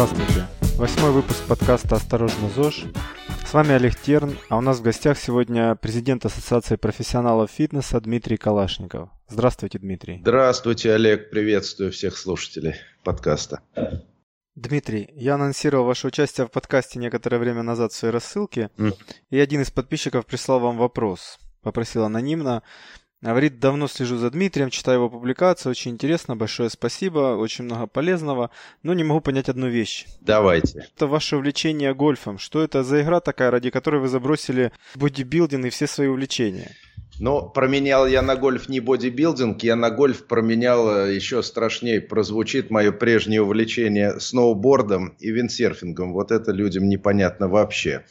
Здравствуйте. Восьмой выпуск подкаста «Осторожно, ЗОЖ». С вами Олег Терн, а у нас в гостях сегодня президент Ассоциации профессионалов фитнеса Дмитрий Калашников. Здравствуйте, Дмитрий. Здравствуйте, Олег. Приветствую всех слушателей подкаста. Дмитрий, я анонсировал ваше участие в подкасте некоторое время назад в своей рассылке, mm. и один из подписчиков прислал вам вопрос. Попросил анонимно. Говорит, давно слежу за Дмитрием, читаю его публикации, очень интересно, большое спасибо, очень много полезного, но не могу понять одну вещь. Давайте. Это ваше увлечение гольфом. Что это за игра такая, ради которой вы забросили бодибилдинг и все свои увлечения? Но променял я на гольф не бодибилдинг, я на гольф променял э, еще страшнее прозвучит мое прежнее увлечение сноубордом и виндсерфингом. Вот это людям непонятно вообще.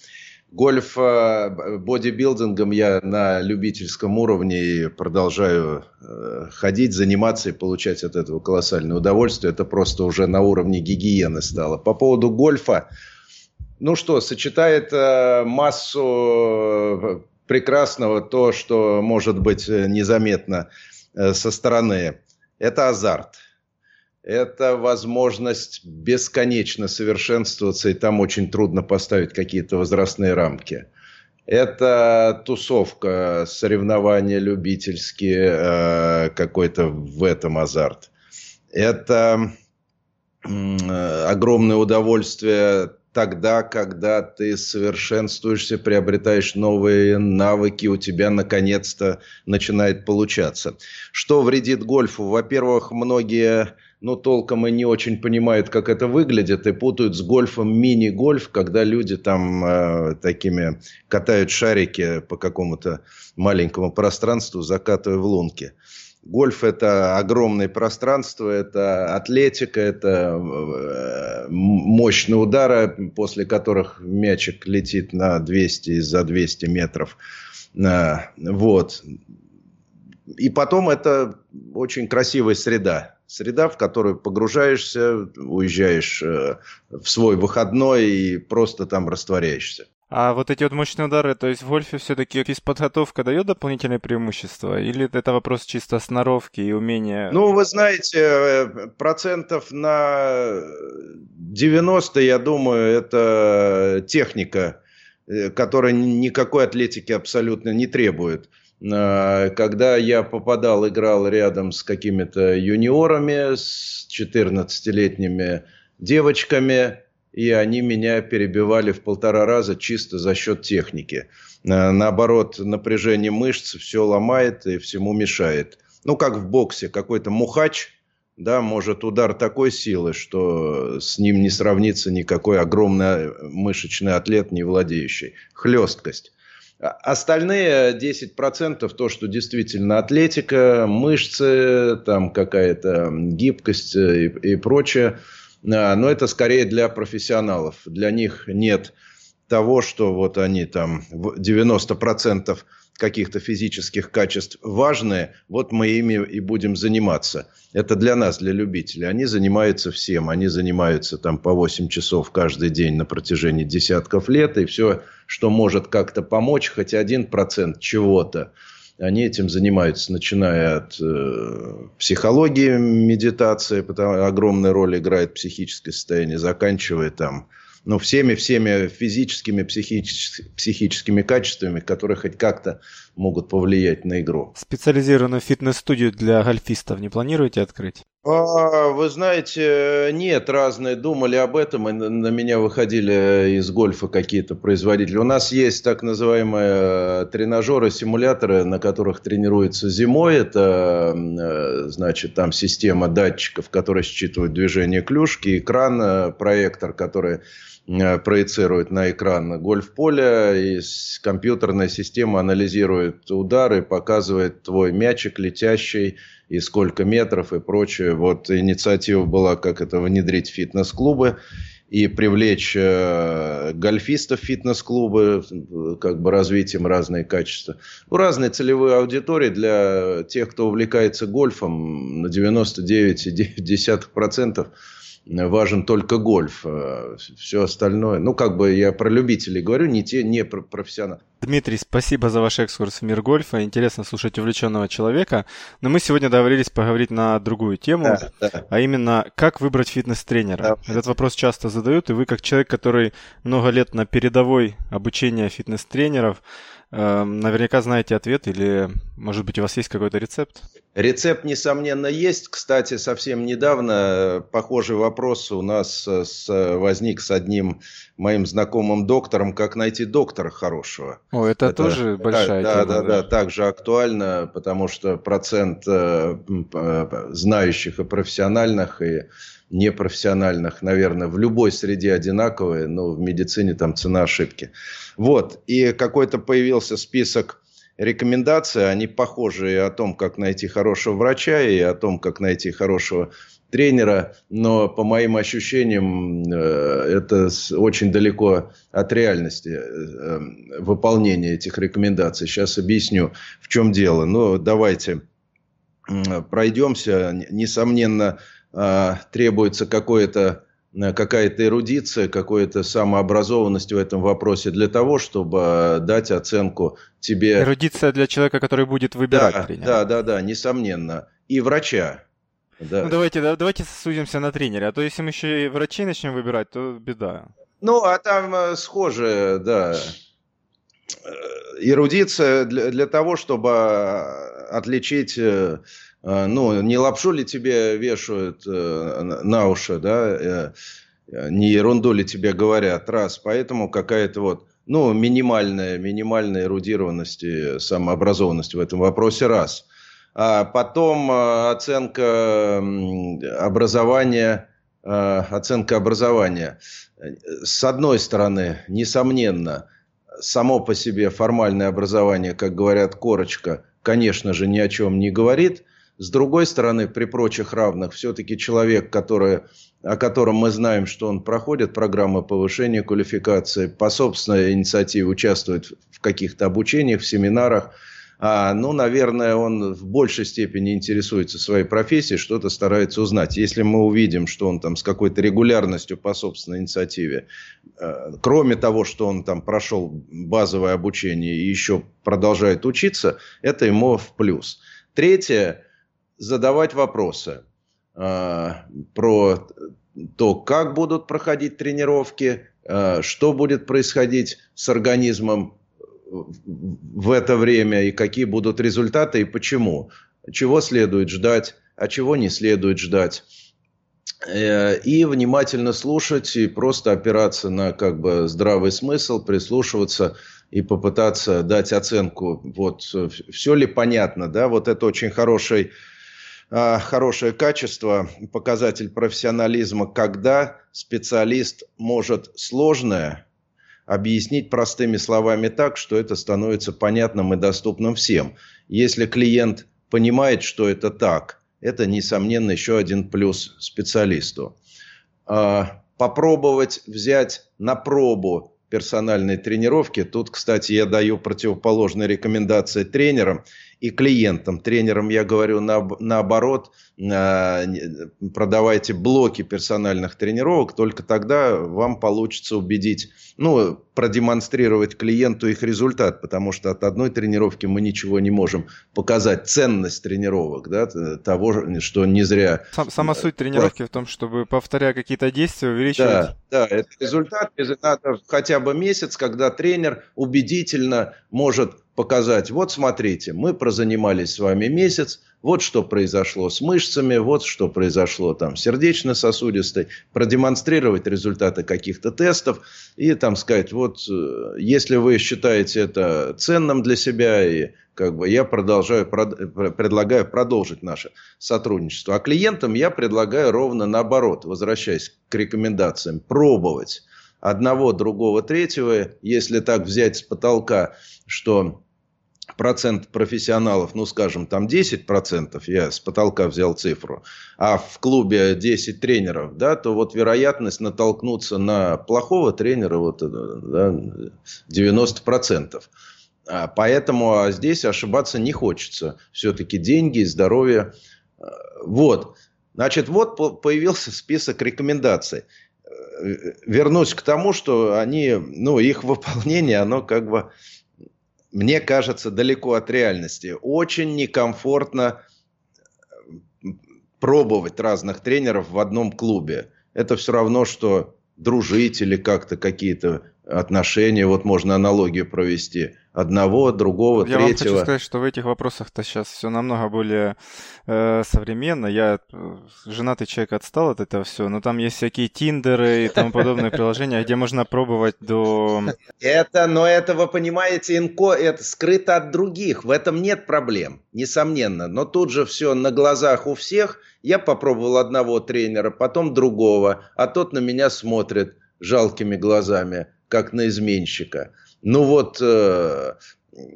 Гольф э, бодибилдингом я на любительском уровне продолжаю э, ходить, заниматься и получать от этого колоссальное удовольствие. Это просто уже на уровне гигиены стало. По поводу гольфа, ну что, сочетает э, массу прекрасного то, что может быть незаметно со стороны. Это азарт это возможность бесконечно совершенствоваться, и там очень трудно поставить какие-то возрастные рамки. Это тусовка, соревнования любительские, э, какой-то в этом азарт. Это э, огромное удовольствие тогда, когда ты совершенствуешься, приобретаешь новые навыки, у тебя наконец-то начинает получаться. Что вредит гольфу? Во-первых, многие но толком и не очень понимают, как это выглядит, и путают с гольфом мини-гольф, когда люди там э, такими катают шарики по какому-то маленькому пространству, закатывая в лунки. Гольф – это огромное пространство, это атлетика, это э, мощные удары, после которых мячик летит на 200 из-за 200 метров. Э, вот. И потом это очень красивая среда среда, в которую погружаешься, уезжаешь э, в свой выходной и просто там растворяешься. А вот эти вот мощные удары, то есть в гольфе все-таки физподготовка дает дополнительное преимущество? Или это вопрос чисто сноровки и умения? Ну, вы знаете, э, процентов на 90, я думаю, это техника, э, которая никакой атлетики абсолютно не требует. А, когда я попадал, играл рядом с какими-то юниорами, с 14-летними девочками, и они меня перебивали в полтора раза чисто за счет техники. А, наоборот, напряжение мышц все ломает и всему мешает. Ну, как в боксе, какой-то мухач, да, может удар такой силы, что с ним не сравнится никакой огромный мышечный атлет, не владеющий. Хлесткость. Остальные 10% то, что действительно атлетика, мышцы, там какая-то гибкость и, и прочее. А, но это скорее для профессионалов. Для них нет того, что вот они там 90% каких-то физических качеств важные, вот мы ими и будем заниматься. Это для нас, для любителей. Они занимаются всем. Они занимаются там по 8 часов каждый день на протяжении десятков лет. И все, что может как-то помочь, хоть один процент чего-то, они этим занимаются, начиная от э, психологии, медитации, потому огромная роль играет психическое состояние, заканчивая там ну, всеми-всеми физическими, психическими, психическими качествами, которые хоть как-то могут повлиять на игру. Специализированную фитнес-студию для гольфистов не планируете открыть? А, вы знаете, нет, разные думали об этом, и на меня выходили из гольфа какие-то производители. У нас есть так называемые тренажеры, симуляторы, на которых тренируются зимой. Это, э, значит, там система датчиков, которая считывает движение клюшки, экран, э, проектор, который проецирует на экран гольф-поле, и компьютерная система анализирует удары, показывает твой мячик летящий, и сколько метров и прочее. Вот инициатива была, как это внедрить фитнес-клубы и привлечь э, гольфистов фитнес-клубы, как бы развить им разные качества. Ну, разные целевые аудитории для тех, кто увлекается гольфом на 99,9% важен только гольф. Э, Все остальное, ну, как бы я про любителей говорю, не те, не про профессионалов. Дмитрий, спасибо за ваш экскурс в мир гольфа. Интересно слушать увлеченного человека. Но мы сегодня договорились поговорить на другую тему, да, да. а именно, как выбрать фитнес-тренера. Да. Этот вопрос часто задают, и вы, как человек, который много лет на передовой обучения фитнес-тренеров, наверняка знаете ответ или, может быть, у вас есть какой-то рецепт? Рецепт, несомненно, есть. Кстати, совсем недавно э, похожий вопрос у нас э, с, возник с одним моим знакомым доктором, как найти доктора хорошего. О, это, это тоже большая да, тема. Да, да, да, также актуально, потому что процент э, знающих и профессиональных, и непрофессиональных, наверное, в любой среде одинаковые, но в медицине там цена ошибки. Вот, и какой-то появился список рекомендаций, они похожие о том, как найти хорошего врача и о том, как найти хорошего тренера, но по моим ощущениям э, это очень далеко от реальности э, выполнения этих рекомендаций. Сейчас объясню, в чем дело. Ну, давайте пройдемся. Несомненно, а, требуется какое-то э, какая-то эрудиция, какая-то самообразованность в этом вопросе для того, чтобы дать оценку тебе. Эрудиция для человека, который будет выбирать да, тренера. Да, да, да, несомненно. И врача. Да. Ну давайте, да, давайте судимся на тренере, а то если мы еще и врачей начнем выбирать, то беда. Ну, а там э, схоже, да. Э, эрудиция для, для того, чтобы отличить ну, не лапшу ли тебе вешают э, на уши, да, э, не ерунду ли тебе говорят, раз, поэтому какая-то вот, ну, минимальная, минимальная эрудированность и самообразованность в этом вопросе, раз. А потом э, оценка образования, оценка образования. С одной стороны, несомненно, само по себе формальное образование, как говорят, корочка, конечно же, ни о чем не говорит – с другой стороны, при прочих равных, все-таки человек, который, о котором мы знаем, что он проходит программы повышения квалификации, по собственной инициативе участвует в каких-то обучениях, в семинарах, а, ну, наверное, он в большей степени интересуется своей профессией, что-то старается узнать. Если мы увидим, что он там с какой-то регулярностью по собственной инициативе, э, кроме того, что он там прошел базовое обучение и еще продолжает учиться, это ему в плюс. Третье, задавать вопросы э, про то, как будут проходить тренировки, э, что будет происходить с организмом в это время и какие будут результаты и почему. Чего следует ждать, а чего не следует ждать. Э, и внимательно слушать и просто опираться на как бы здравый смысл, прислушиваться и попытаться дать оценку, вот все ли понятно, да, вот это очень хороший хорошее качество, показатель профессионализма, когда специалист может сложное объяснить простыми словами так, что это становится понятным и доступным всем. Если клиент понимает, что это так, это, несомненно, еще один плюс специалисту. А, попробовать взять на пробу персональной тренировки. Тут, кстати, я даю противоположные рекомендации тренерам и клиентам. Тренерам я говорю на, наоборот, а, продавайте блоки персональных тренировок, только тогда вам получится убедить, ну, продемонстрировать клиенту их результат, потому что от одной тренировки мы ничего не можем показать. Ценность тренировок, да, того, что не зря... Сам, сама суть тренировки в том, чтобы, повторяя какие-то действия, увеличивать... Да, да, это результат, надо хотя бы месяц, когда тренер убедительно может показать, вот смотрите, мы прозанимались с вами месяц, вот что произошло с мышцами, вот что произошло там сердечно-сосудистой, продемонстрировать результаты каких-то тестов и там сказать, вот э, если вы считаете это ценным для себя, и как бы я продолжаю, прод, предлагаю продолжить наше сотрудничество. А клиентам я предлагаю ровно наоборот, возвращаясь к рекомендациям, пробовать одного, другого, третьего, если так взять с потолка, что процент профессионалов, ну, скажем, там 10 процентов, я с потолка взял цифру, а в клубе 10 тренеров, да, то вот вероятность натолкнуться на плохого тренера вот, э, да, 90 процентов. А поэтому а здесь ошибаться не хочется. Все-таки деньги, здоровье. Вот. Значит, вот появился список рекомендаций. Э, вернусь к тому, что они, ну, их выполнение, оно как бы, мне кажется, далеко от реальности. Очень некомфортно пробовать разных тренеров в одном клубе. Это все равно, что дружить или как-то какие-то отношения, вот можно аналогию провести одного, другого, Я третьего. Я вам хочу сказать, что в этих вопросах-то сейчас все намного более э, современно. Я э, женатый человек отстал от этого все, но там есть всякие тиндеры и тому подобные приложения, где можно пробовать до... Это, но это, вы понимаете, инко, это скрыто от других, в этом нет проблем, несомненно. Но тут же все на глазах у всех. Я попробовал одного тренера, потом другого, а тот на меня смотрит жалкими глазами, как на изменщика. Ну вот, э,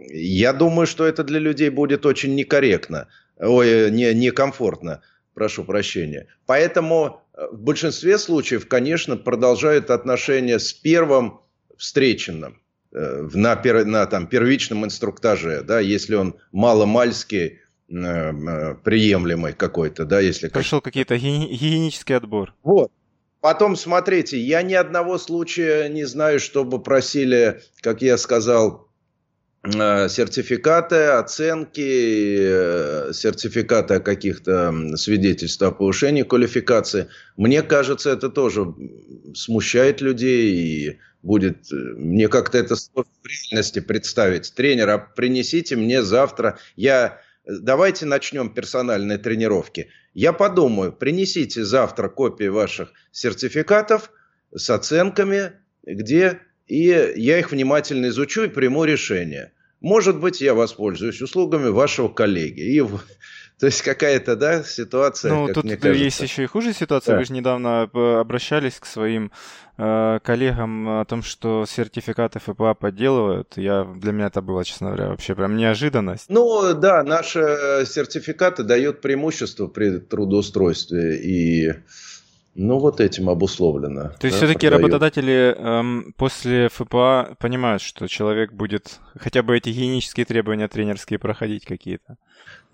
я думаю, что это для людей будет очень некорректно, ой, не, некомфортно, прошу прощения. Поэтому э, в большинстве случаев, конечно, продолжают отношения с первым встреченным э, на, пер, на там, первичном инструктаже, да, если он маломальский, э, э, приемлемый какой-то, да, если... Прошел какие-то гигиенический отбор. Вот. Потом, смотрите, я ни одного случая не знаю, чтобы просили, как я сказал, э, сертификаты, оценки, э, сертификаты о каких-то свидетельствах о повышении квалификации. Мне кажется, это тоже смущает людей и будет... Э, мне как-то это сложно в реальности представить. Тренера, принесите мне завтра... Я давайте начнем персональные тренировки. Я подумаю, принесите завтра копии ваших сертификатов с оценками, где и я их внимательно изучу и приму решение. Может быть, я воспользуюсь услугами вашего коллеги. И, то есть какая-то, да, ситуация. Ну, тут есть еще и хуже ситуация. Да. Вы же недавно э, обращались к своим э, коллегам о том, что сертификаты ФПА подделывают. Я, для меня это было, честно говоря, вообще прям неожиданность. Ну, да, наши сертификаты дают преимущество при трудоустройстве. И ну, вот этим обусловлено. То есть да, все-таки продает. работодатели эм, после ФПА понимают, что человек будет хотя бы эти гигиенические требования тренерские проходить какие-то?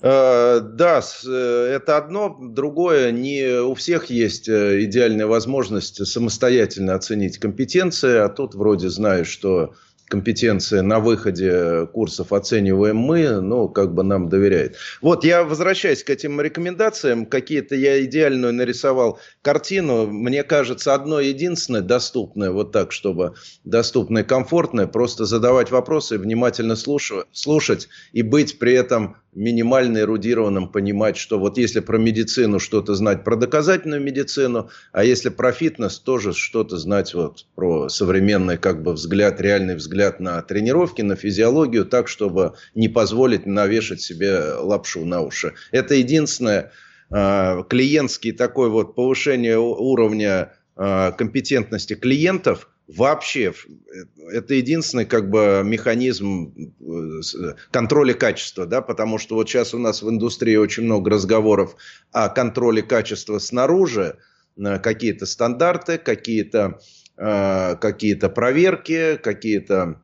Э, да, э, это одно. Другое, не у всех есть э, идеальная возможность самостоятельно оценить компетенции, а тут вроде знаю, что компетенции на выходе курсов оцениваем мы, ну, как бы нам доверяет. Вот, я возвращаюсь к этим рекомендациям. Какие-то я идеальную нарисовал картину. Мне кажется, одно единственное доступное, вот так, чтобы доступное, комфортное, просто задавать вопросы, внимательно слушать, слушать и быть при этом минимально эрудированным понимать, что вот если про медицину что-то знать про доказательную медицину, а если про фитнес, тоже что-то знать вот про современный как бы взгляд, реальный взгляд на тренировки, на физиологию, так, чтобы не позволить навешать себе лапшу на уши. Это единственное э, клиентский такой вот повышение уровня э, компетентности клиентов – вообще это единственный как бы механизм э, контроля качества, да, потому что вот сейчас у нас в индустрии очень много разговоров о контроле качества снаружи, э, какие-то стандарты, какие-то э, какие-то проверки, какие-то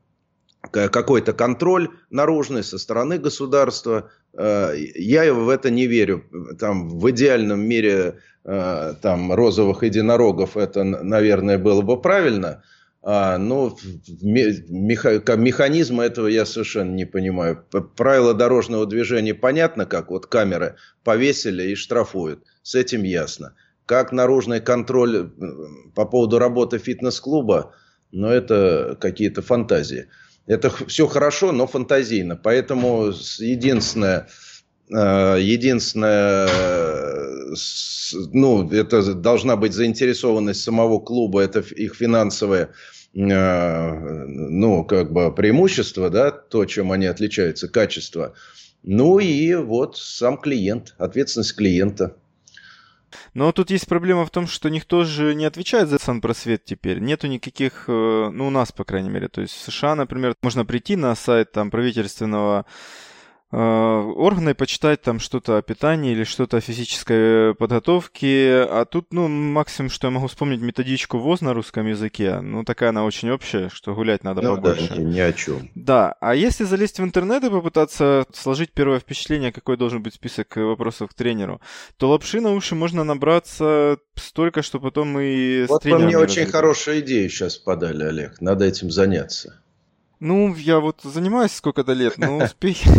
какой-то контроль наружный со стороны государства. Я в это не верю. Там в идеальном мире там розовых единорогов это, наверное, было бы правильно – а, ну, меха, механизма этого я совершенно не понимаю. Правила дорожного движения понятно, как вот камеры повесили и штрафуют. С этим ясно. Как наружный контроль э, по поводу работы фитнес-клуба, но ну, это какие-то фантазии. Это все хорошо, но фантазийно. Поэтому единственное, единственное, ну, это должна быть заинтересованность самого клуба, это их финансовая Э, ну, как бы преимущество, да, то, чем они отличаются, качество. Ну и вот сам клиент, ответственность клиента. Но тут есть проблема в том, что никто же не отвечает за санпросвет теперь. Нету никаких, э, ну у нас, по крайней мере. То есть в США, например, можно прийти на сайт там правительственного Э, органы почитать там что-то о питании или что-то о физической подготовке, а тут, ну, максимум, что я могу вспомнить, методичку ВОЗ на русском языке, ну, такая она очень общая, что гулять надо ну, побольше. Да, ни о чем. Да, а если залезть в интернет и попытаться сложить первое впечатление, какой должен быть список вопросов к тренеру, то лапши на уши можно набраться столько, что потом и вот с тренером... Вот мне очень хорошая идея сейчас подали, Олег, надо этим заняться. Ну, я вот занимаюсь сколько-то лет, но успехи,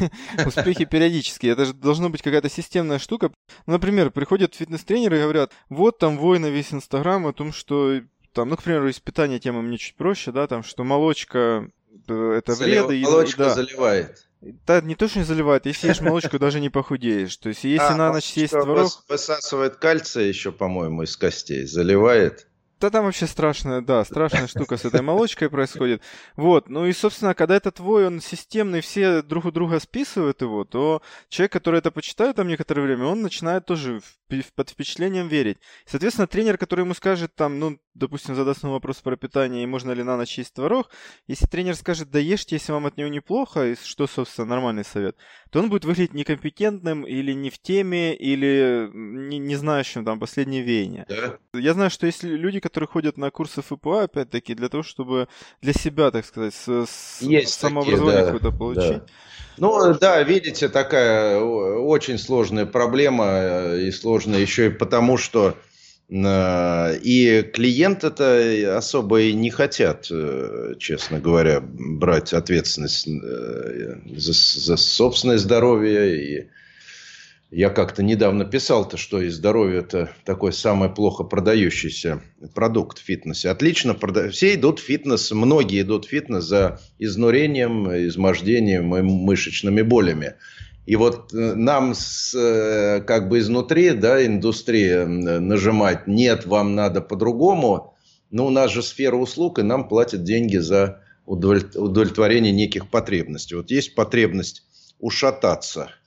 успехи периодические. Это же должно быть какая-то системная штука. Ну, например, приходят фитнес-тренеры и говорят, вот там война весь Инстаграм о том, что там, ну, к примеру, из питания тема мне чуть проще, да, там, что молочка э, это Залив... вред. Молочка и, да. заливает. Да, не то, что не заливает, если ешь молочку, даже не похудеешь. То есть, если а, на ночь съесть творог... Высасывает кальций еще, по-моему, из костей, заливает. Да там вообще страшная, да, страшная штука с этой молочкой происходит. Вот, ну и, собственно, когда это твой, он системный, все друг у друга списывают его, то человек, который это почитает там некоторое время, он начинает тоже под впечатлением верить. Соответственно, тренер, который ему скажет там, ну, допустим, задаст ему вопрос про питание и можно ли на ночь есть творог, если тренер скажет, да ешьте, если вам от него неплохо, и что, собственно, нормальный совет, то он будет выглядеть некомпетентным или не в теме, или не, не знающим там последние веяния. Да. Я знаю, что если люди, которые ходят на курсы ФПА, опять-таки, для того, чтобы для себя, так сказать, с, Есть самообразование да, какое-то получить, да. Ну да, видите, такая очень сложная проблема э, и сложная еще и потому, что и клиент это особо и не хотят, э, честно говоря, брать ответственность за, за собственное здоровье и я как-то недавно писал-то, что и здоровье это такой самый плохо продающийся продукт в фитнесе. Отлично, прода... все идут в фитнес, многие идут в фитнес за изнурением, измождением и мышечными болями. И вот э, нам с, э, как бы изнутри, да, индустрия нажимать, нет, вам надо по-другому, но у нас же сфера услуг, и нам платят деньги за удовлетворение неких потребностей. Вот есть потребность ушататься –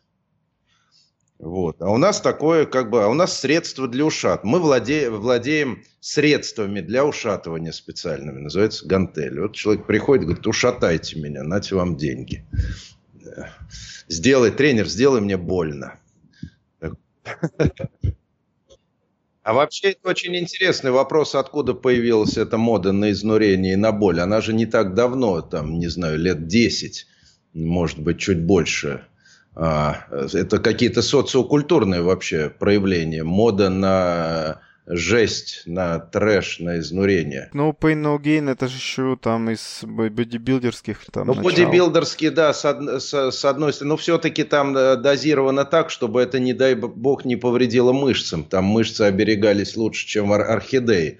вот. А у нас такое, как бы, а у нас средства для ушат. Мы владеем, владеем средствами для ушатывания специальными, называется гантель. Вот человек приходит, говорит, ушатайте меня, нате вам деньги. Сделай, тренер, сделай мне больно. А вообще это очень интересный вопрос, откуда появилась эта мода на изнурение и на боль. Она же не так давно, там, не знаю, лет 10, может быть, чуть больше а, это какие-то социокультурные вообще проявления. Мода на жесть, на трэш, на изнурение. Ну, Pain No Gain это же еще там из бодибилдерских там Ну, бодибилдерские, да, с, од... с, с одной стороны, но все-таки там э, дозировано так, чтобы это, не дай бог, не повредило мышцам. Там мышцы оберегались лучше, чем ар- орхидеи.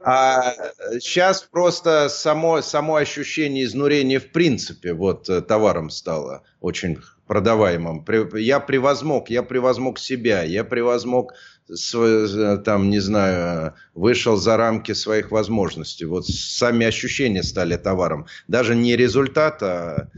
А сейчас просто само, само ощущение изнурения в принципе вот э, товаром стало очень продаваемым. Я превозмог, я превозмог себя, я превозмог свой, там, не знаю, вышел за рамки своих возможностей. Вот сами ощущения стали товаром. Даже не результат, а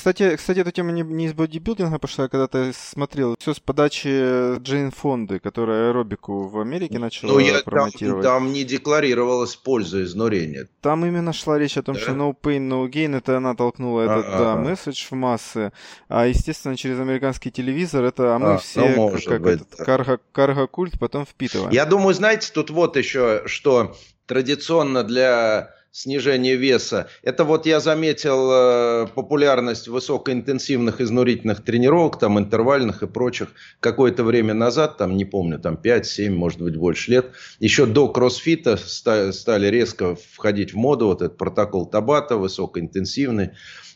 кстати, кстати, эта тема не, не из бодибилдинга пошла, я когда-то смотрел. Все с подачи Джейн Фонды, которая аэробику в Америке начала ну, я промотировать. Там, там не декларировалась польза изнурения. Там именно шла речь о том, да? что no pain, no gain, это она толкнула этот да, месседж в массы. А, естественно, через американский телевизор это а мы а, все ну, как быть, этот карго, карго-культ потом впитываем. Я думаю, знаете, тут вот еще, что традиционно для снижение веса. Это вот я заметил э, популярность высокоинтенсивных изнурительных тренировок, там интервальных и прочих, какое-то время назад, там не помню, там 5-7, может быть больше лет, еще до кроссфита стали резко входить в моду вот этот протокол Табата, высокоинтенсивный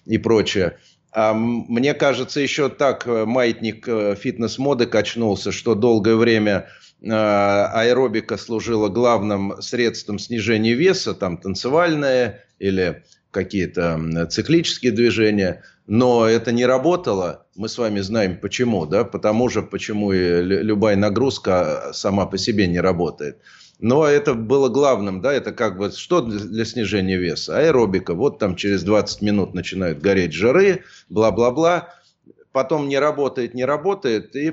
и прочее. А мне кажется, еще так э, маятник э, фитнес-моды качнулся, что долгое время Э, аэробика служила главным средством снижения веса, там танцевальное или какие-то циклические движения, но это не работало. Мы с вами знаем почему, да, потому же, почему и любая нагрузка сама по себе не работает. Но это было главным, да, это как бы что для снижения веса? Аэробика. Вот там через 20 минут начинают гореть жиры, бла-бла-бла. Потом не работает, не работает, и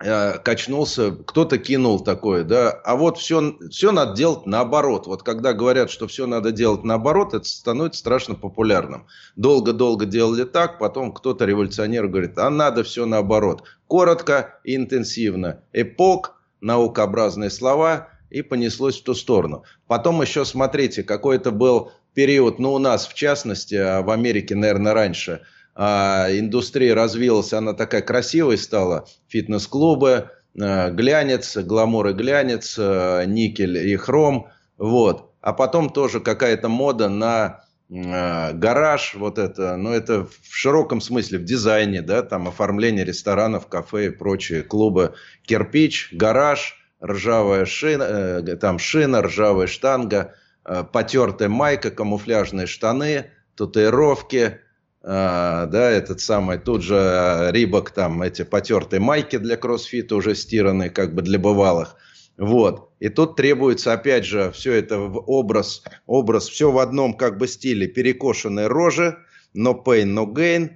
э, качнулся, кто-то кинул такое, да, а вот все, все надо делать наоборот. Вот когда говорят, что все надо делать наоборот, это становится страшно популярным. Долго-долго делали так, потом кто-то революционер говорит, а надо все наоборот. Коротко и интенсивно. Эпок, наукообразные слова, и понеслось в ту сторону. Потом еще, смотрите, какой-то был период, ну, у нас в частности, а в Америке, наверное, раньше – а, индустрия развилась, она такая красивая стала, фитнес-клубы, а, глянец, гламур и глянец, а, никель и хром, вот. А потом тоже какая-то мода на гараж, вот это, ну это в широком смысле, в дизайне, да, там оформление ресторанов, кафе и прочие клубы, кирпич, гараж, ржавая шина, э, там шина, ржавая штанга, э, потертая майка, камуфляжные штаны, татуировки, а, да, этот самый, тут же а, Рибок, там эти потертые майки для кроссфита уже стиранные, как бы для бывалых. Вот. И тут требуется, опять же, все это в образ, образ, все в одном как бы стиле. Перекошенные рожи, no pain, no gain,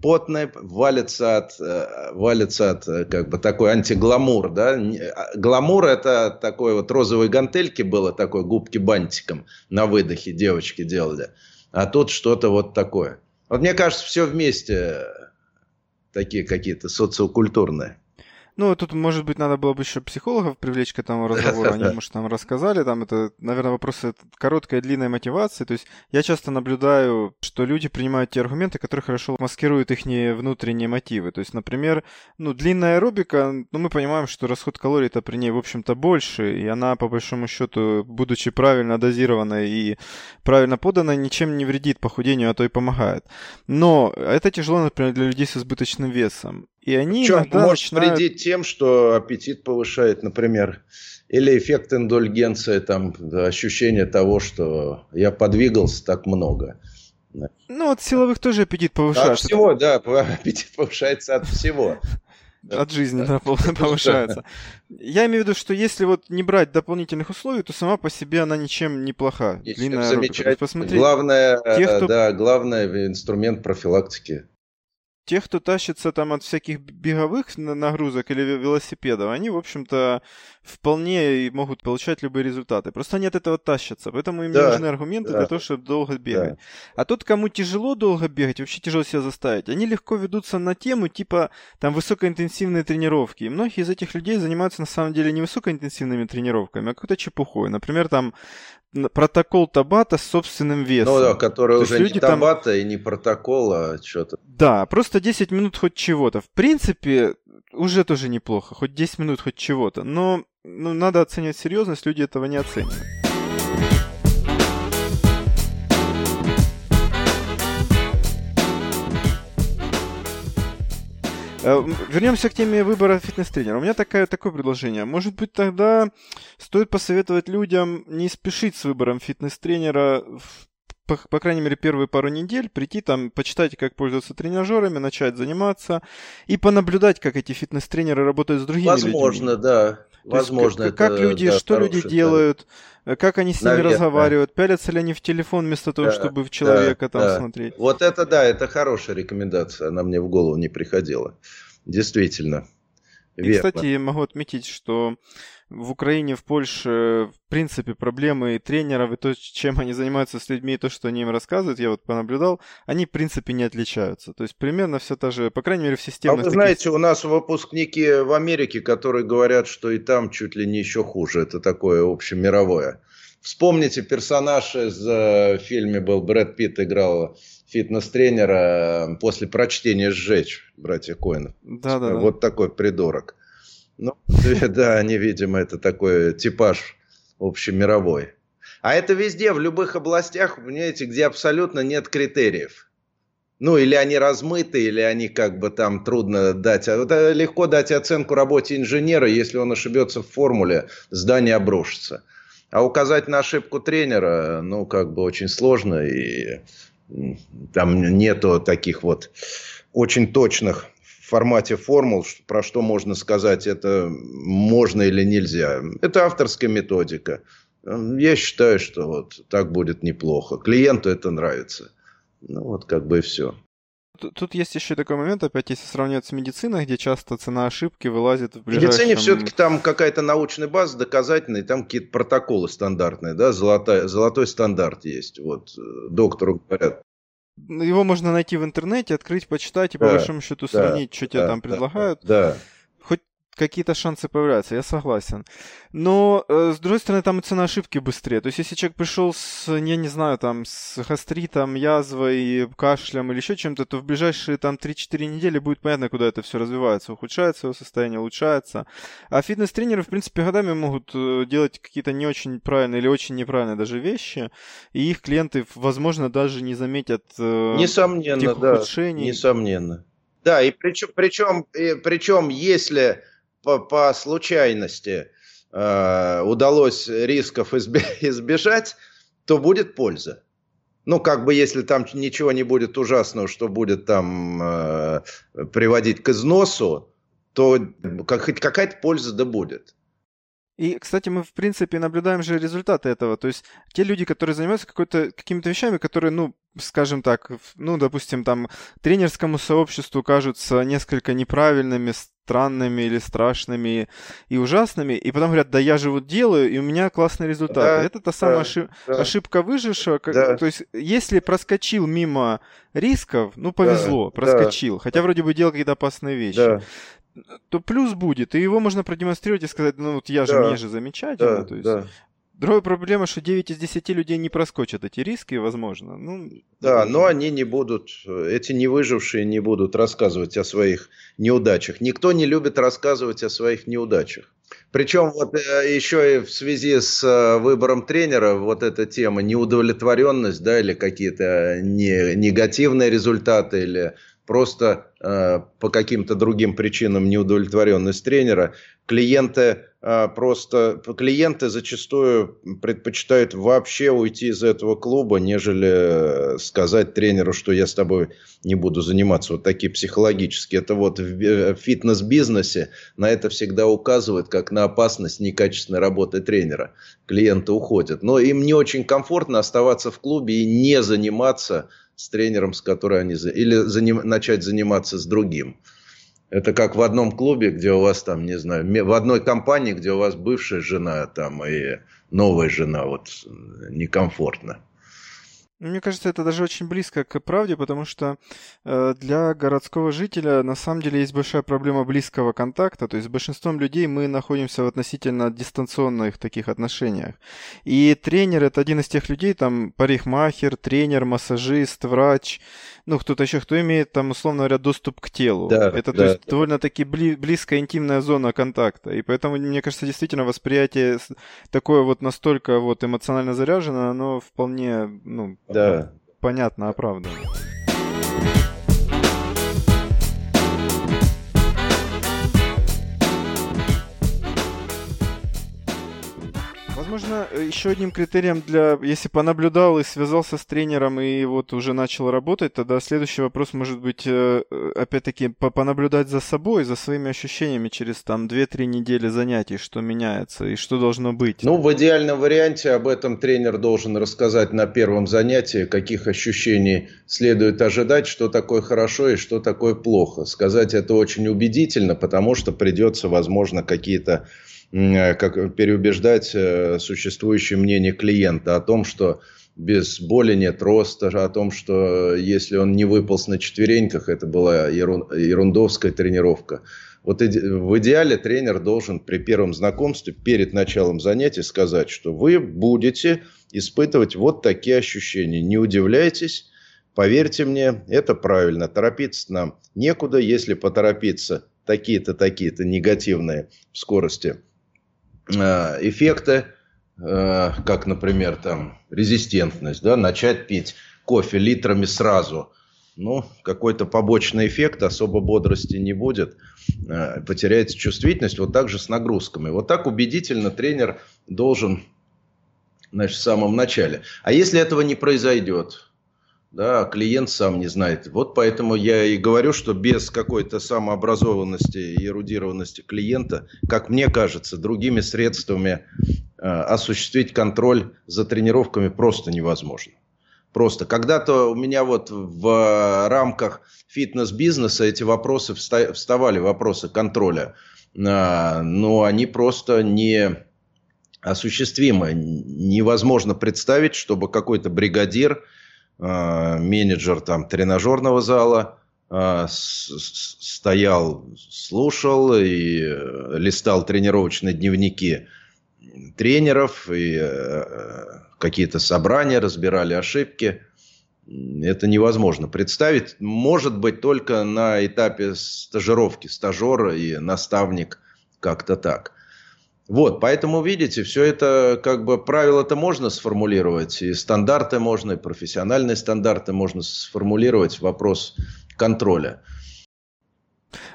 потные, валится от, э, валится от э, как бы такой антигламур, да. Гламур это такой вот розовые гантельки было, такой губки бантиком на выдохе девочки делали. А тут что-то вот такое. Вот мне кажется, все вместе э, такие какие-то социокультурные. Ну, тут, может быть, надо было бы еще психологов привлечь к этому разговору. Они, может, там рассказали. Там это, наверное, вопросы короткой и длинной мотивации. То есть я часто наблюдаю, что люди принимают те аргументы, которые хорошо маскируют их внутренние мотивы. То есть, например, ну, длинная аэробика, ну, мы понимаем, что расход калорий-то при ней, в общем-то, больше. И она, по большому счету, будучи правильно дозированной и правильно поданной, ничем не вредит похудению, а то и помогает. Но это тяжело, например, для людей с избыточным весом. И они Причем может начинают... вредить тем, что аппетит повышает, например, или эффект индульгенции, там, ощущение того, что я подвигался так много. Ну, от силовых тоже аппетит повышается. От всего, да, аппетит повышается от всего. От жизни, да, повышается. Я имею в виду, что если вот не брать дополнительных условий, то сама по себе она ничем не плоха. Длинная. Главное, кто... да, главное инструмент профилактики те, кто тащится там от всяких беговых нагрузок или велосипедов, они, в общем-то, вполне могут получать любые результаты. Просто они от этого тащатся, поэтому им да, не нужны аргументы да, для того, чтобы долго бегать. Да. А тот, кому тяжело долго бегать, вообще тяжело себя заставить, они легко ведутся на тему типа там высокоинтенсивные тренировки. И многие из этих людей занимаются на самом деле не высокоинтенсивными тренировками, а какой-то чепухой. Например, там протокол Табата с собственным весом. Ну да, который То уже не Табата там... и не протокол, а что-то. Да, просто 10 минут хоть чего-то. В принципе, уже тоже неплохо. Хоть 10 минут, хоть чего-то. Но ну, надо оценивать серьезность, люди этого не оценивают. Вернемся к теме выбора фитнес-тренера. У меня такое, такое предложение. Может быть, тогда стоит посоветовать людям не спешить с выбором фитнес-тренера по, по крайней мере, первые пару недель, прийти там, почитать, как пользоваться тренажерами, начать заниматься и понаблюдать, как эти фитнес-тренеры работают с другими Возможно, людьми. да. Возможно, есть, как, это, как люди, да, что люди делают, да. как они с ними Наверное. разговаривают, пялятся ли они в телефон вместо того, да, чтобы в человека да, там да. смотреть. Вот это да, это хорошая рекомендация, она мне в голову не приходила. Действительно. И, Верно. кстати, могу отметить, что в Украине, в Польше, в принципе, проблемы тренеров и то, чем они занимаются с людьми, и то, что они им рассказывают, я вот понаблюдал, они, в принципе, не отличаются. То есть примерно все та же, по крайней мере, в системных... А вы знаете, у нас выпускники в Америке, которые говорят, что и там чуть ли не еще хуже. Это такое общемировое. Вспомните, персонаж из э, фильме был, Брэд Питт играл фитнес-тренера э, после прочтения «Сжечь» братья Коинов. Да, да, вот да. такой придурок. Ну, да, они, видимо, это такой типаж общемировой. А это везде, в любых областях, понимаете, где абсолютно нет критериев. Ну, или они размыты, или они как бы там трудно дать. А э, легко дать оценку работе инженера, если он ошибется в формуле, здание обрушится. А указать на ошибку тренера, ну, как бы очень сложно, и там нету таких вот очень точных формате формул, про что можно сказать, это можно или нельзя. Это авторская методика. Я считаю, что вот так будет неплохо. Клиенту это нравится. Ну вот как бы и все. Тут есть еще такой момент, опять если сравнивать с медициной, где часто цена ошибки вылазит в ближайшем... В медицине все-таки там какая-то научная база доказательная, там какие-то протоколы стандартные, да, золотой, золотой стандарт есть. Вот э, доктору говорят, его можно найти в интернете, открыть, почитать и по большому счету сравнить, да, что тебе да, там предлагают. Да какие-то шансы появляются, я согласен. Но, э, с другой стороны, там и цена ошибки быстрее. То есть, если человек пришел с, я не знаю, там, с гастритом, язвой, кашлем или еще чем-то, то в ближайшие там 3-4 недели будет понятно, куда это все развивается. Ухудшается его состояние, улучшается. А фитнес-тренеры, в принципе, годами могут э, делать какие-то не очень правильные или очень неправильные даже вещи, и их клиенты, возможно, даже не заметят э, несомненно, тех ухудшений. Да, несомненно. Да, и причем, причем, и причем если по, по случайности э, удалось рисков избежать, то будет польза. Ну, как бы, если там ничего не будет ужасного, что будет там э, приводить к износу, то как, хоть какая-то польза да будет. И, кстати, мы, в принципе, наблюдаем же результаты этого. То есть те люди, которые занимаются какой-то, какими-то вещами, которые, ну, скажем так, ну, допустим, там, тренерскому сообществу кажутся несколько неправильными, странными или страшными и ужасными, и потом говорят, да я же вот делаю, и у меня классный результат. Да, Это та самая да, ошиб... да. ошибка выжившего. Как... Да. То есть, если проскочил мимо рисков, ну, повезло, да, проскочил, да. хотя вроде бы делал какие-то опасные вещи. Да то плюс будет, и его можно продемонстрировать и сказать, ну вот я же, да, мне же замечательно. Да, то есть, да. Другая проблема, что 9 из 10 людей не проскочат эти риски, возможно. Ну, да, но они не будут, эти не выжившие не будут рассказывать о своих неудачах. Никто не любит рассказывать о своих неудачах. Причем вот э, еще и в связи с э, выбором тренера вот эта тема неудовлетворенность, да, или какие-то не, негативные результаты, или просто э, по каким-то другим причинам неудовлетворенность тренера, клиенты э, просто клиенты зачастую предпочитают вообще уйти из этого клуба, нежели сказать тренеру, что я с тобой не буду заниматься. Вот такие психологические. Это вот в, в фитнес-бизнесе на это всегда указывают как на опасность некачественной работы тренера. Клиенты уходят. Но им не очень комфортно оставаться в клубе и не заниматься с тренером, с которым они... Или заним, начать заниматься с другим. Это как в одном клубе, где у вас там, не знаю, в одной компании, где у вас бывшая жена там и новая жена, вот некомфортно. Мне кажется, это даже очень близко к правде, потому что э, для городского жителя на самом деле есть большая проблема близкого контакта. То есть с большинством людей мы находимся в относительно дистанционных таких отношениях. И тренер это один из тех людей, там парикмахер, тренер, массажист, врач, ну кто-то еще, кто имеет там, условно говоря, доступ к телу. Да, это да, то есть довольно-таки бли- близкая интимная зона контакта. И поэтому, мне кажется, действительно восприятие такое вот настолько вот эмоционально заряжено, оно вполне, ну, да. понятно, оправданно. Возможно, еще одним критерием для, если понаблюдал и связался с тренером и вот уже начал работать, тогда следующий вопрос может быть, э, опять-таки, понаблюдать за собой, за своими ощущениями через там 2-3 недели занятий, что меняется и что должно быть. Ну, в идеальном варианте об этом тренер должен рассказать на первом занятии, каких ощущений следует ожидать, что такое хорошо и что такое плохо. Сказать это очень убедительно, потому что придется, возможно, какие-то Э, как переубеждать э, существующее мнение клиента о том, что без боли нет роста, о том, что если он не выполз на четвереньках, это была ерундовская тренировка. Вот в идеале тренер должен при первом знакомстве, перед началом занятий сказать, что вы будете испытывать вот такие ощущения. Не удивляйтесь, поверьте мне, это правильно. Торопиться нам некуда, если поторопиться такие-то, такие-то негативные в скорости Э, эффекты, э, как, например, там, резистентность, да, начать пить кофе литрами сразу, ну, какой-то побочный эффект, особо бодрости не будет, э, потеряется чувствительность, вот так же с нагрузками. Вот так убедительно тренер должен, значит, в самом начале. А если этого не произойдет, да, клиент сам не знает. Вот поэтому я и говорю, что без какой-то самообразованности и эрудированности клиента, как мне кажется, другими средствами э, осуществить контроль за тренировками просто невозможно. Просто когда-то у меня вот в рамках фитнес-бизнеса эти вопросы вставали, вопросы контроля. А, но они просто не осуществимы. Невозможно представить, чтобы какой-то бригадир, менеджер там тренажерного зала а, стоял, слушал и э, листал тренировочные дневники тренеров и э, какие-то собрания, разбирали ошибки. Это невозможно представить. Может быть, только на этапе стажировки, стажера и наставник как-то так. Вот, поэтому, видите, все это, как бы, правила-то можно сформулировать, и стандарты можно, и профессиональные стандарты можно сформулировать, вопрос контроля.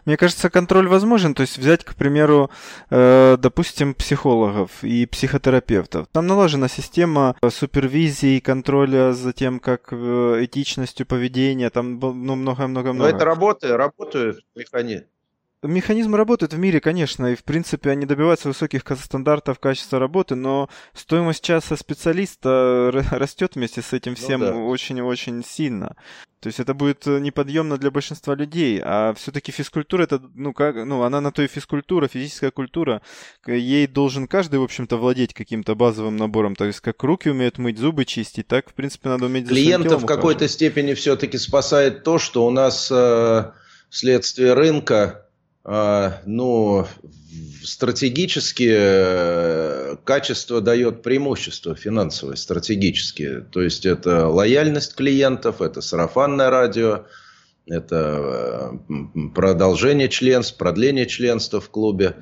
Мне кажется, контроль возможен. То есть взять, к примеру, э, допустим, психологов и психотерапевтов. Там налажена система супервизии, контроля за тем, как э, этичностью поведения, там ну, много-много-много. Но это работает, работают механизмы. Механизмы работают в мире, конечно, и в принципе они добиваются высоких стандартов качества работы, но стоимость часа специалиста растет вместе с этим ну всем очень-очень ну, да. сильно. То есть это будет э, неподъемно для большинства людей, а все-таки физкультура это, ну как, ну она на то и физкультура, физическая культура, ей должен каждый, в общем-то, владеть каким-то базовым набором, то есть как руки умеют мыть, зубы чистить, так в принципе надо уметь. Клиентов в какой-то степени все-таки спасает то, что у нас э, вследствие рынка ну, стратегически э, качество дает преимущество финансовое, стратегически. То есть это лояльность клиентов, это сарафанное радио, это э, продолжение членств, продление членства в клубе.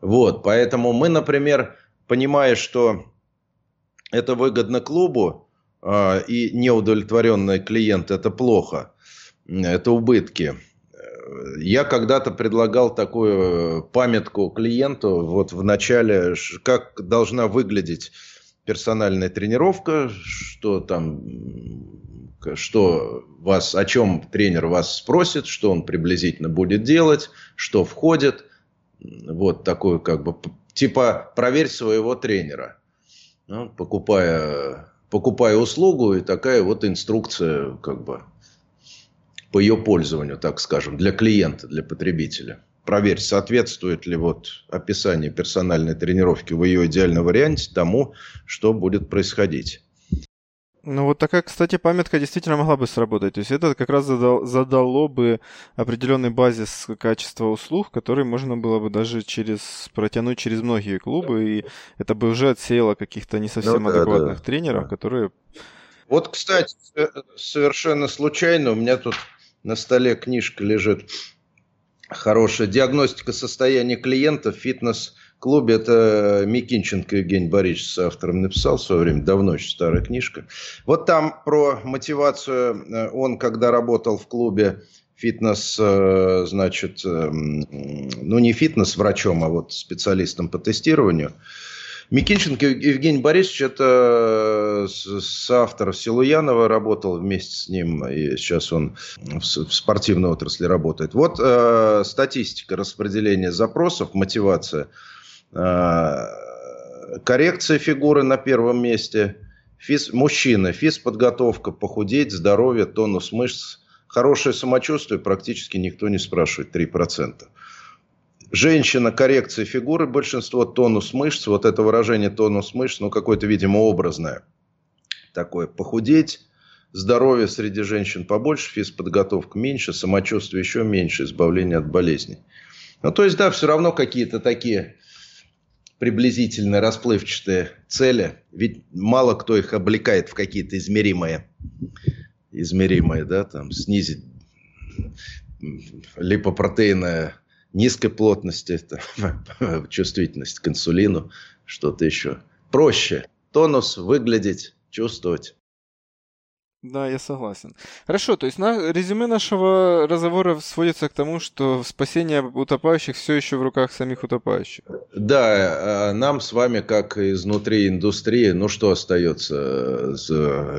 Вот, поэтому мы, например, понимая, что это выгодно клубу, а, и неудовлетворенный клиент – это плохо, это убытки – я когда-то предлагал такую памятку клиенту вот в начале, как должна выглядеть персональная тренировка, что там, что вас, о чем тренер вас спросит, что он приблизительно будет делать, что входит. Вот такое как бы, типа проверь своего тренера, ну, покупая, покупая услугу и такая вот инструкция как бы по ее пользованию, так скажем, для клиента, для потребителя. Проверь, соответствует ли вот описание персональной тренировки в ее идеальном варианте тому, что будет происходить. Ну вот такая, кстати, памятка действительно могла бы сработать. То есть это как раз задал, задало бы определенный базис качества услуг, который можно было бы даже через протянуть через многие клубы, и это бы уже отсеяло каких-то не совсем ну, да, адекватных да, тренеров, да. которые... Вот, кстати, совершенно случайно у меня тут на столе книжка лежит хорошая. Диагностика состояния клиента в фитнес-клубе. Это Микинченко Евгений Борисович с автором написал в свое время. Давно еще старая книжка. Вот там про мотивацию. Э, он, когда работал в клубе фитнес, э, значит, эм, ну не фитнес-врачом, а вот специалистом по тестированию – Микинченко Евгений Борисович, это соавтор Силуянова, работал вместе с ним, и сейчас он в спортивной отрасли работает. Вот э, статистика распределения запросов, мотивация. Э, коррекция фигуры на первом месте. Физ, мужчина, физподготовка, похудеть, здоровье, тонус мышц. Хорошее самочувствие практически никто не спрашивает, 3%. Женщина, коррекция фигуры, большинство тонус мышц, вот это выражение тонус мышц, ну какое-то, видимо, образное. Такое, похудеть, здоровье среди женщин побольше, физподготовка меньше, самочувствие еще меньше, избавление от болезней. Ну, то есть, да, все равно какие-то такие приблизительно расплывчатые цели, ведь мало кто их облекает в какие-то измеримые, измеримые, да, там, снизить липопротеиновое низкой плотности, это, чувствительность к инсулину, что-то еще. Проще. Тонус выглядеть, чувствовать. Да, я согласен. Хорошо, то есть на, резюме нашего разговора сводится к тому, что спасение утопающих все еще в руках самих утопающих. Да, а нам с вами, как изнутри индустрии, ну что остается?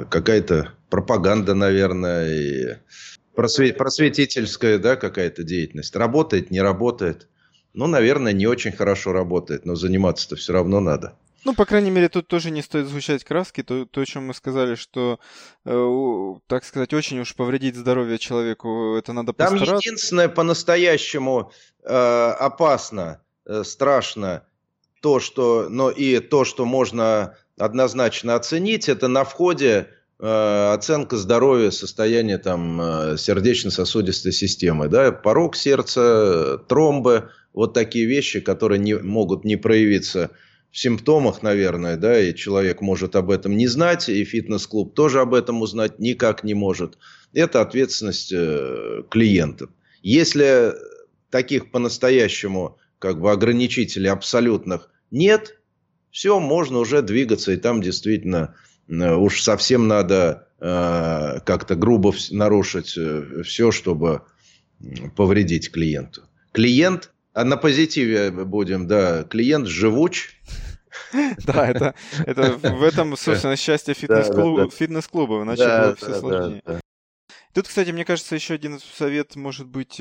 Какая-то пропаганда, наверное, и Просве- просветительская, да, какая-то деятельность. Работает, не работает. Ну, наверное, не очень хорошо работает, но заниматься-то все равно надо. Ну, по крайней мере, тут тоже не стоит сгущать краски. То, то о чем мы сказали, что, э, так сказать, очень уж повредить здоровье человеку, это надо Там постараться. Там единственное по-настоящему э, опасно, э, страшно, то, что, но и то, что можно однозначно оценить, это на входе оценка здоровья, состояния там э, сердечно-сосудистой системы, да, порог сердца, тромбы, вот такие вещи, которые не, могут не проявиться в симптомах, наверное, да, и человек может об этом не знать, и фитнес-клуб тоже об этом узнать никак не может. Это ответственность э, клиентов. Если таких по-настоящему как бы ограничителей абсолютных нет, все, можно уже двигаться, и там действительно э, уж совсем надо э, как-то грубо нарушить э, все, чтобы повредить клиенту. Клиент а на позитиве будем, да. Клиент живуч. Да, это, это в этом, собственно, счастье фитнес-клуба, фитнес-клуба, иначе было все сложнее. Тут, кстати, мне кажется, еще один совет может быть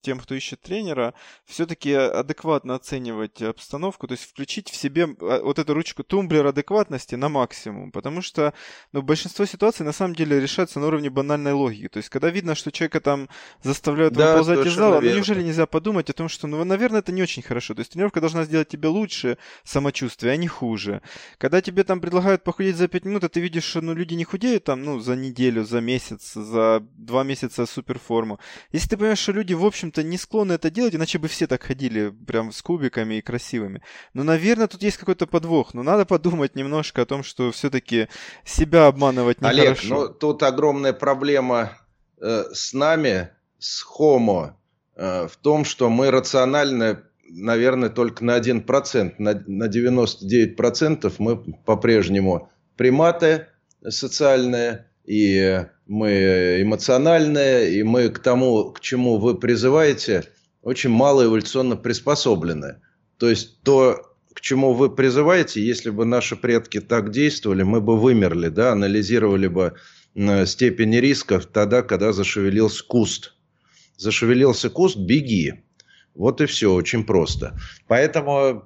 тем, кто ищет тренера, все-таки адекватно оценивать обстановку, то есть включить в себе а, вот эту ручку тумблер адекватности на максимум, потому что ну, большинство ситуаций на самом деле решается на уровне банальной логики. То есть, когда видно, что человека там заставляют да, выползать из зала, ну неужели нельзя подумать о том, что, ну, наверное, это не очень хорошо. То есть, тренировка должна сделать тебе лучше самочувствие, а не хуже. Когда тебе там предлагают похудеть за 5 минут, а ты видишь, что ну, люди не худеют там, ну, за неделю, за месяц, за два месяца суперформу. Если ты понимаешь, что люди, в общем общем-то, не склонны это делать, иначе бы все так ходили прям с кубиками и красивыми. Но, наверное, тут есть какой-то подвох. Но надо подумать немножко о том, что все-таки себя обманывать нехорошо. Олег, ну тут огромная проблема э, с нами, с Homo, э, в том, что мы рационально наверное, только на 1%. На, на 99% мы по-прежнему приматы социальные, и мы эмоциональные, и мы к тому, к чему вы призываете, очень мало эволюционно приспособлены. То есть то, к чему вы призываете, если бы наши предки так действовали, мы бы вымерли, да, анализировали бы степень рисков тогда, когда зашевелился куст. Зашевелился куст, беги. Вот и все, очень просто. Поэтому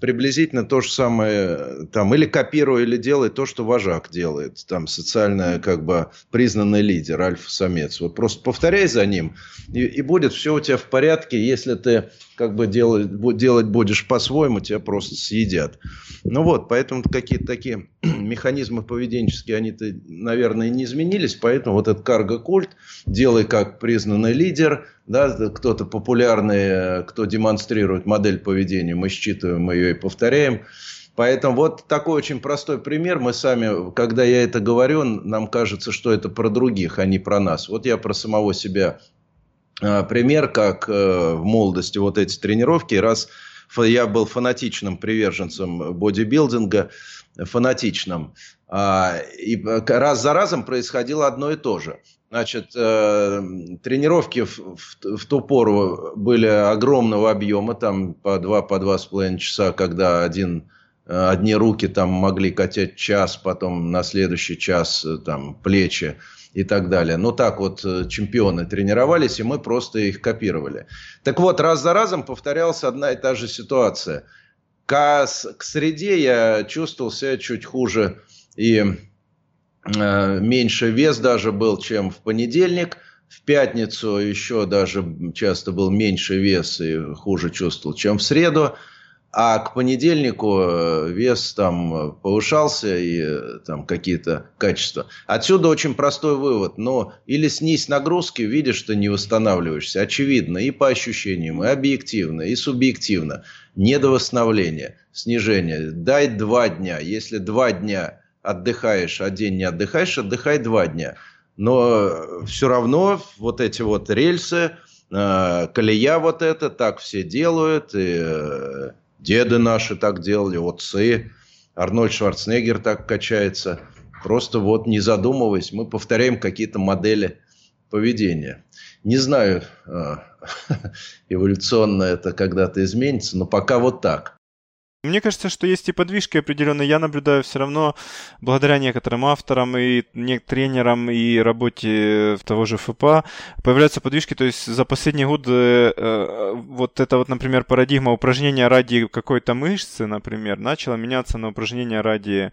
приблизительно то же самое, там, или копируй, или делай то, что вожак делает, там, социально, как бы, признанный лидер, альфа-самец. Вот просто повторяй за ним, и, и будет все у тебя в порядке, если ты, как бы, делать, делать будешь по-своему, тебя просто съедят. Ну вот, поэтому какие-то такие механизмы поведенческие, они-то, наверное, не изменились, поэтому вот этот карго-культ, делай как признанный лидер, да, кто-то популярный, кто демонстрирует модель поведения, мы считываем ее и повторяем. Поэтому вот такой очень простой пример. Мы сами, когда я это говорю, нам кажется, что это про других, а не про нас. Вот я про самого себя а, пример, как э, в молодости вот эти тренировки. Раз я был фанатичным приверженцем бодибилдинга, фанатичным, а, и раз за разом происходило одно и то же. Значит, э, тренировки в, в, в ту пору были огромного объема, там по два, по два с половиной часа, когда один, э, одни руки там могли катять час, потом на следующий час э, там плечи и так далее. Ну так вот чемпионы тренировались, и мы просто их копировали. Так вот, раз за разом повторялась одна и та же ситуация. К, среде я чувствовал себя чуть хуже и Э, меньше вес даже был, чем в понедельник. В пятницу еще даже часто был меньше вес и хуже чувствовал, чем в среду. А к понедельнику э, вес там повышался и э, там какие-то качества. Отсюда очень простой вывод. Но или снизь нагрузки, видишь, что не восстанавливаешься. Очевидно и по ощущениям, и объективно, и субъективно. Не до восстановления, снижения. Дай два дня. Если два дня отдыхаешь, а день не отдыхаешь, отдыхай два дня. Но все равно вот эти вот рельсы, э, колея вот это, так все делают, и э, деды наши так делали, отцы, Арнольд Шварценеггер так качается. Просто вот не задумываясь, мы повторяем какие-то модели поведения. Не знаю, э, эволюционно это когда-то изменится, но пока вот так. Мне кажется, что есть и подвижки определенные. Я наблюдаю все равно, благодаря некоторым авторам и тренерам и работе того же ФПА, появляются подвижки. То есть за последние годы э, вот это вот, например, парадигма упражнения ради какой-то мышцы, например, начала меняться на упражнения ради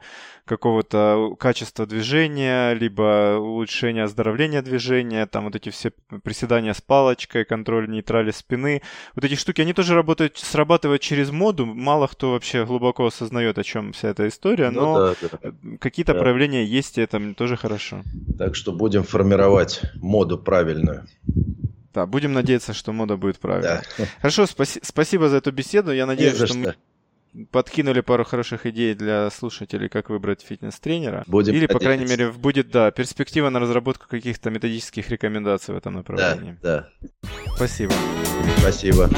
какого-то качества движения, либо улучшения оздоровления движения, там вот эти все приседания с палочкой, контроль нейтрали спины. Вот эти штуки, они тоже работают, срабатывают через моду. Мало кто вообще глубоко осознает, о чем вся эта история, ну, но да, да. какие-то да. проявления есть, и это тоже хорошо. Так что будем формировать моду правильную. Да, будем надеяться, что мода будет правильной. Да. Хорошо, спаси- спасибо за эту беседу. Я надеюсь, что, что мы подкинули пару хороших идей для слушателей, как выбрать фитнес-тренера. Будем Или, по крайней мере, будет, да, перспектива на разработку каких-то методических рекомендаций в этом направлении. Да, да. Спасибо. Спасибо.